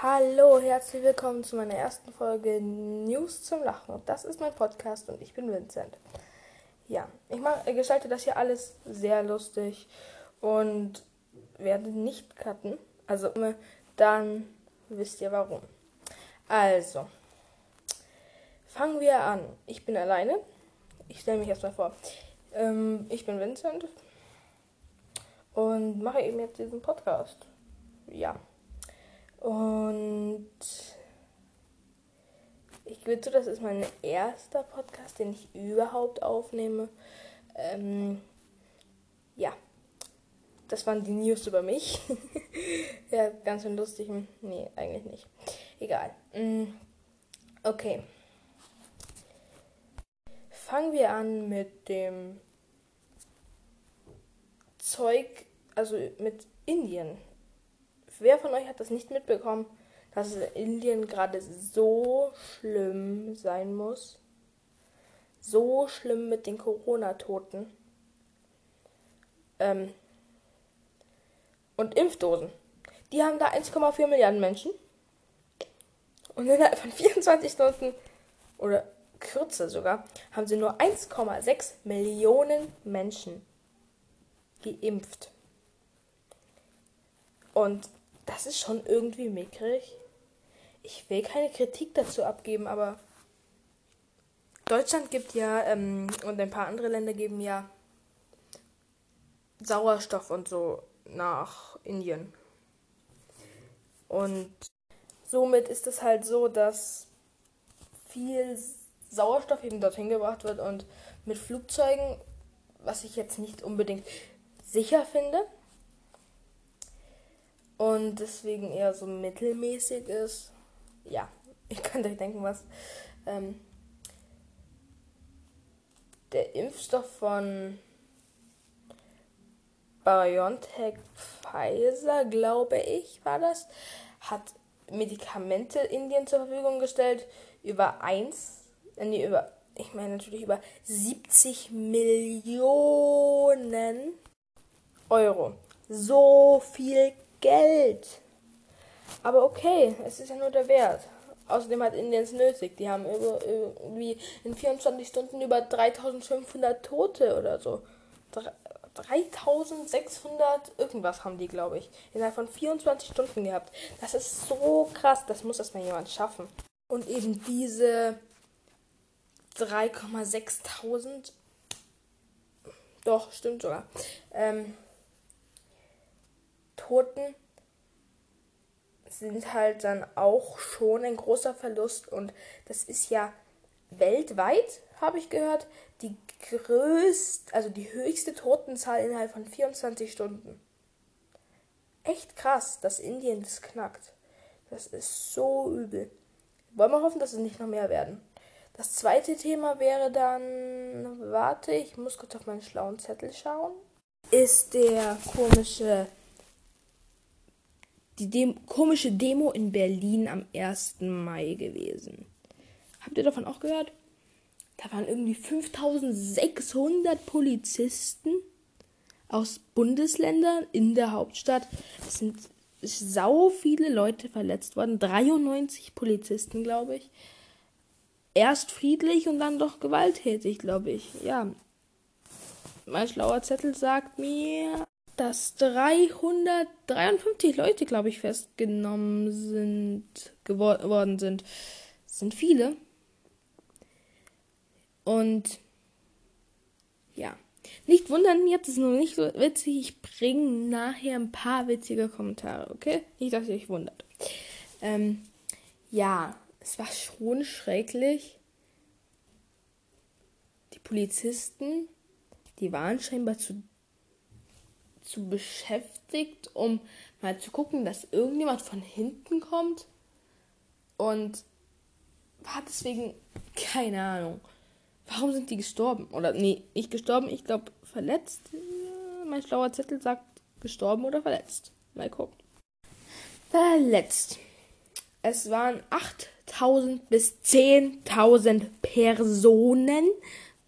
Hallo, herzlich willkommen zu meiner ersten Folge News zum Lachen. Das ist mein Podcast und ich bin Vincent. Ja, ich mach, gestalte das hier alles sehr lustig und werde nicht cutten. Also, dann wisst ihr warum. Also, fangen wir an. Ich bin alleine. Ich stelle mich erstmal vor. Ähm, ich bin Vincent und mache eben jetzt diesen Podcast. Ja. Und ich gebe zu, das ist mein erster Podcast, den ich überhaupt aufnehme. Ähm, ja, das waren die News über mich. ja, ganz schön lustig. Nee, eigentlich nicht. Egal. Mm, okay. Fangen wir an mit dem Zeug, also mit Indien. Wer von euch hat das nicht mitbekommen, dass es in Indien gerade so schlimm sein muss? So schlimm mit den Corona-Toten. Ähm, und Impfdosen. Die haben da 1,4 Milliarden Menschen. Und innerhalb von 24 Stunden oder kürzer sogar, haben sie nur 1,6 Millionen Menschen geimpft. Und das ist schon irgendwie mickrig. Ich will keine Kritik dazu abgeben, aber Deutschland gibt ja ähm, und ein paar andere Länder geben ja Sauerstoff und so nach Indien. Und somit ist es halt so, dass viel Sauerstoff eben dorthin gebracht wird und mit Flugzeugen, was ich jetzt nicht unbedingt sicher finde, und deswegen eher so mittelmäßig ist. Ja, ich könnte euch denken, was. Ähm, der Impfstoff von BioNTech Pfizer, glaube ich, war das, hat Medikamente Indien zur Verfügung gestellt über eins, äh, nee, über, ich meine natürlich über 70 Millionen Euro. So viel Geld. Aber okay, es ist ja nur der Wert. Außerdem hat Indien nötig. Die haben über, irgendwie in 24 Stunden über 3500 Tote oder so. 3600 irgendwas haben die, glaube ich. Innerhalb von 24 Stunden gehabt. Das ist so krass. Das muss erstmal jemand schaffen. Und eben diese 3,6000. Doch, stimmt sogar. Ähm, Toten sind halt dann auch schon ein großer Verlust und das ist ja weltweit, habe ich gehört, die größte, also die höchste Totenzahl innerhalb von 24 Stunden. Echt krass, dass Indien das knackt. Das ist so übel. Wollen wir hoffen, dass es nicht noch mehr werden. Das zweite Thema wäre dann, warte, ich muss kurz auf meinen schlauen Zettel schauen. Ist der komische die Dem komische Demo in Berlin am 1. Mai gewesen. Habt ihr davon auch gehört? Da waren irgendwie 5600 Polizisten aus Bundesländern in der Hauptstadt. Es sind sau viele Leute verletzt worden. 93 Polizisten, glaube ich. Erst friedlich und dann doch gewalttätig, glaube ich. Ja. Mein schlauer Zettel sagt mir, dass 353 Leute, glaube ich, festgenommen sind, geworden sind. Das sind viele. Und ja, nicht wundern, jetzt ist es noch nicht so witzig. Ich bringe nachher ein paar witzige Kommentare, okay? Nicht, dass ihr euch wundert. Ähm, ja, es war schon schrecklich. Die Polizisten, die waren scheinbar zu zu beschäftigt, um mal zu gucken, dass irgendjemand von hinten kommt und war deswegen keine Ahnung. Warum sind die gestorben? Oder nee, nicht gestorben, ich glaube verletzt. Mein schlauer Zettel sagt gestorben oder verletzt. Mal gucken. Verletzt. Es waren 8000 bis 10.000 Personen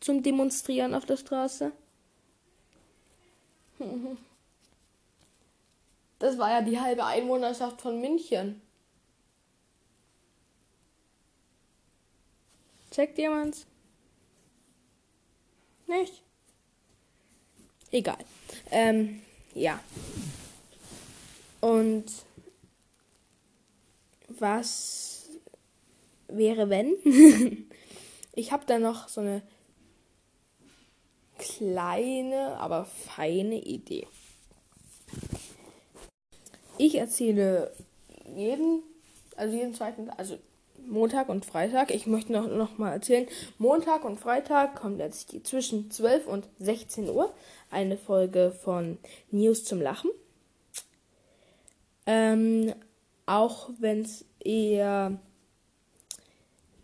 zum Demonstrieren auf der Straße. das war ja die halbe Einwohnerschaft von München. Checkt jemand? Nicht? Egal. Ähm, ja. Und was wäre, wenn? ich habe da noch so eine kleine, aber feine Idee. Ich erzähle jeden, also jeden zweiten, also Montag und Freitag. Ich möchte noch, noch mal erzählen, Montag und Freitag kommt jetzt zwischen 12 und 16 Uhr eine Folge von News zum Lachen. Ähm, auch wenn es eher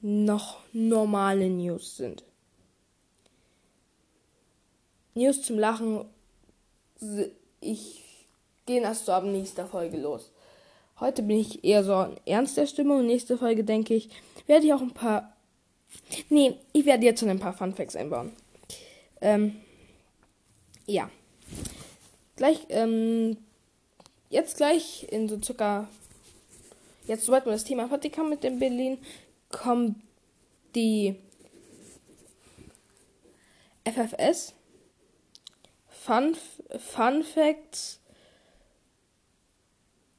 noch normale News sind. News zum Lachen, ich gehe erst so ab nächster Folge los. Heute bin ich eher so in ernster Stimmung. Nächste Folge, denke ich, werde ich auch ein paar. Nee, ich werde jetzt schon ein paar Funfacts einbauen. Ähm, ja. Gleich, ähm, jetzt gleich in so circa. Jetzt, sobald wir das Thema fertig haben mit dem Berlin, kommt die FFS. Fun, Fun Facts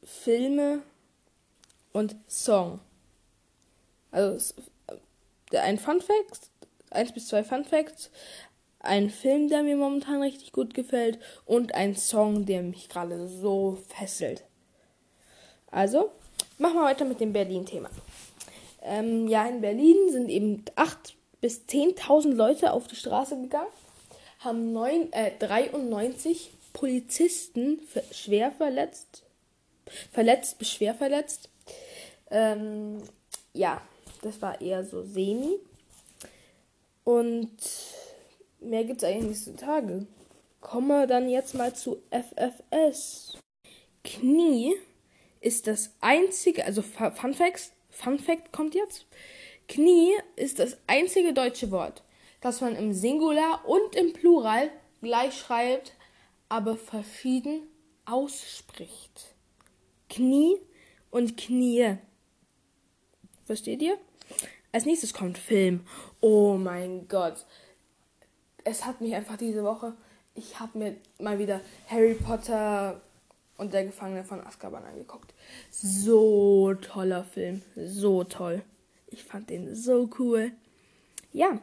Filme und Song. Also ein Fun Fact, eins bis zwei Fun Facts, ein Film, der mir momentan richtig gut gefällt und ein Song, der mich gerade so fesselt. Also, machen wir weiter mit dem Berlin-Thema. Ähm, ja, in Berlin sind eben 8.000 bis 10.000 Leute auf die Straße gegangen, haben neun, äh, 93 Polizisten schwer verletzt verletzt bis schwer verletzt. Ähm, ja, das war eher so semi. Und mehr gibt es eigentlich nicht Tage. Kommen wir dann jetzt mal zu FFS. Knie ist das einzige, also Fun Facts, Fun Fact kommt jetzt. Knie ist das einzige deutsche Wort, das man im Singular und im Plural gleich schreibt, aber verschieden ausspricht. Knie und Knie. Versteht ihr? Als nächstes kommt Film. Oh mein Gott. Es hat mich einfach diese Woche. Ich habe mir mal wieder Harry Potter und der Gefangene von Azkaban angeguckt. So toller Film. So toll. Ich fand den so cool. Ja.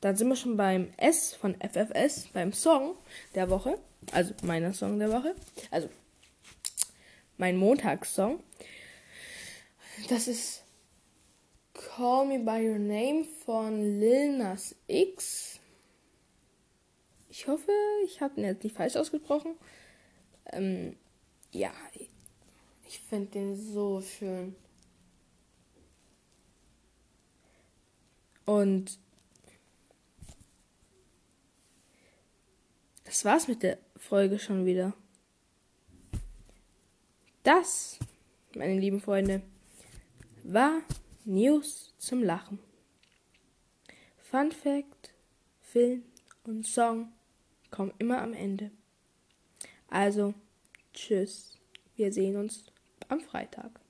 Dann sind wir schon beim S von FFS, beim Song der Woche. Also meiner Song der Woche. Also mein Montagssong. Das ist Call Me By Your Name von Lil Nas X. Ich hoffe, ich habe ihn jetzt nicht falsch ausgesprochen. Ähm, ja, ich finde den so schön. Und das war's mit der Folge schon wieder. Das, meine lieben Freunde, war News zum Lachen. Fun Fact, Film und Song kommen immer am Ende. Also, tschüss. Wir sehen uns am Freitag.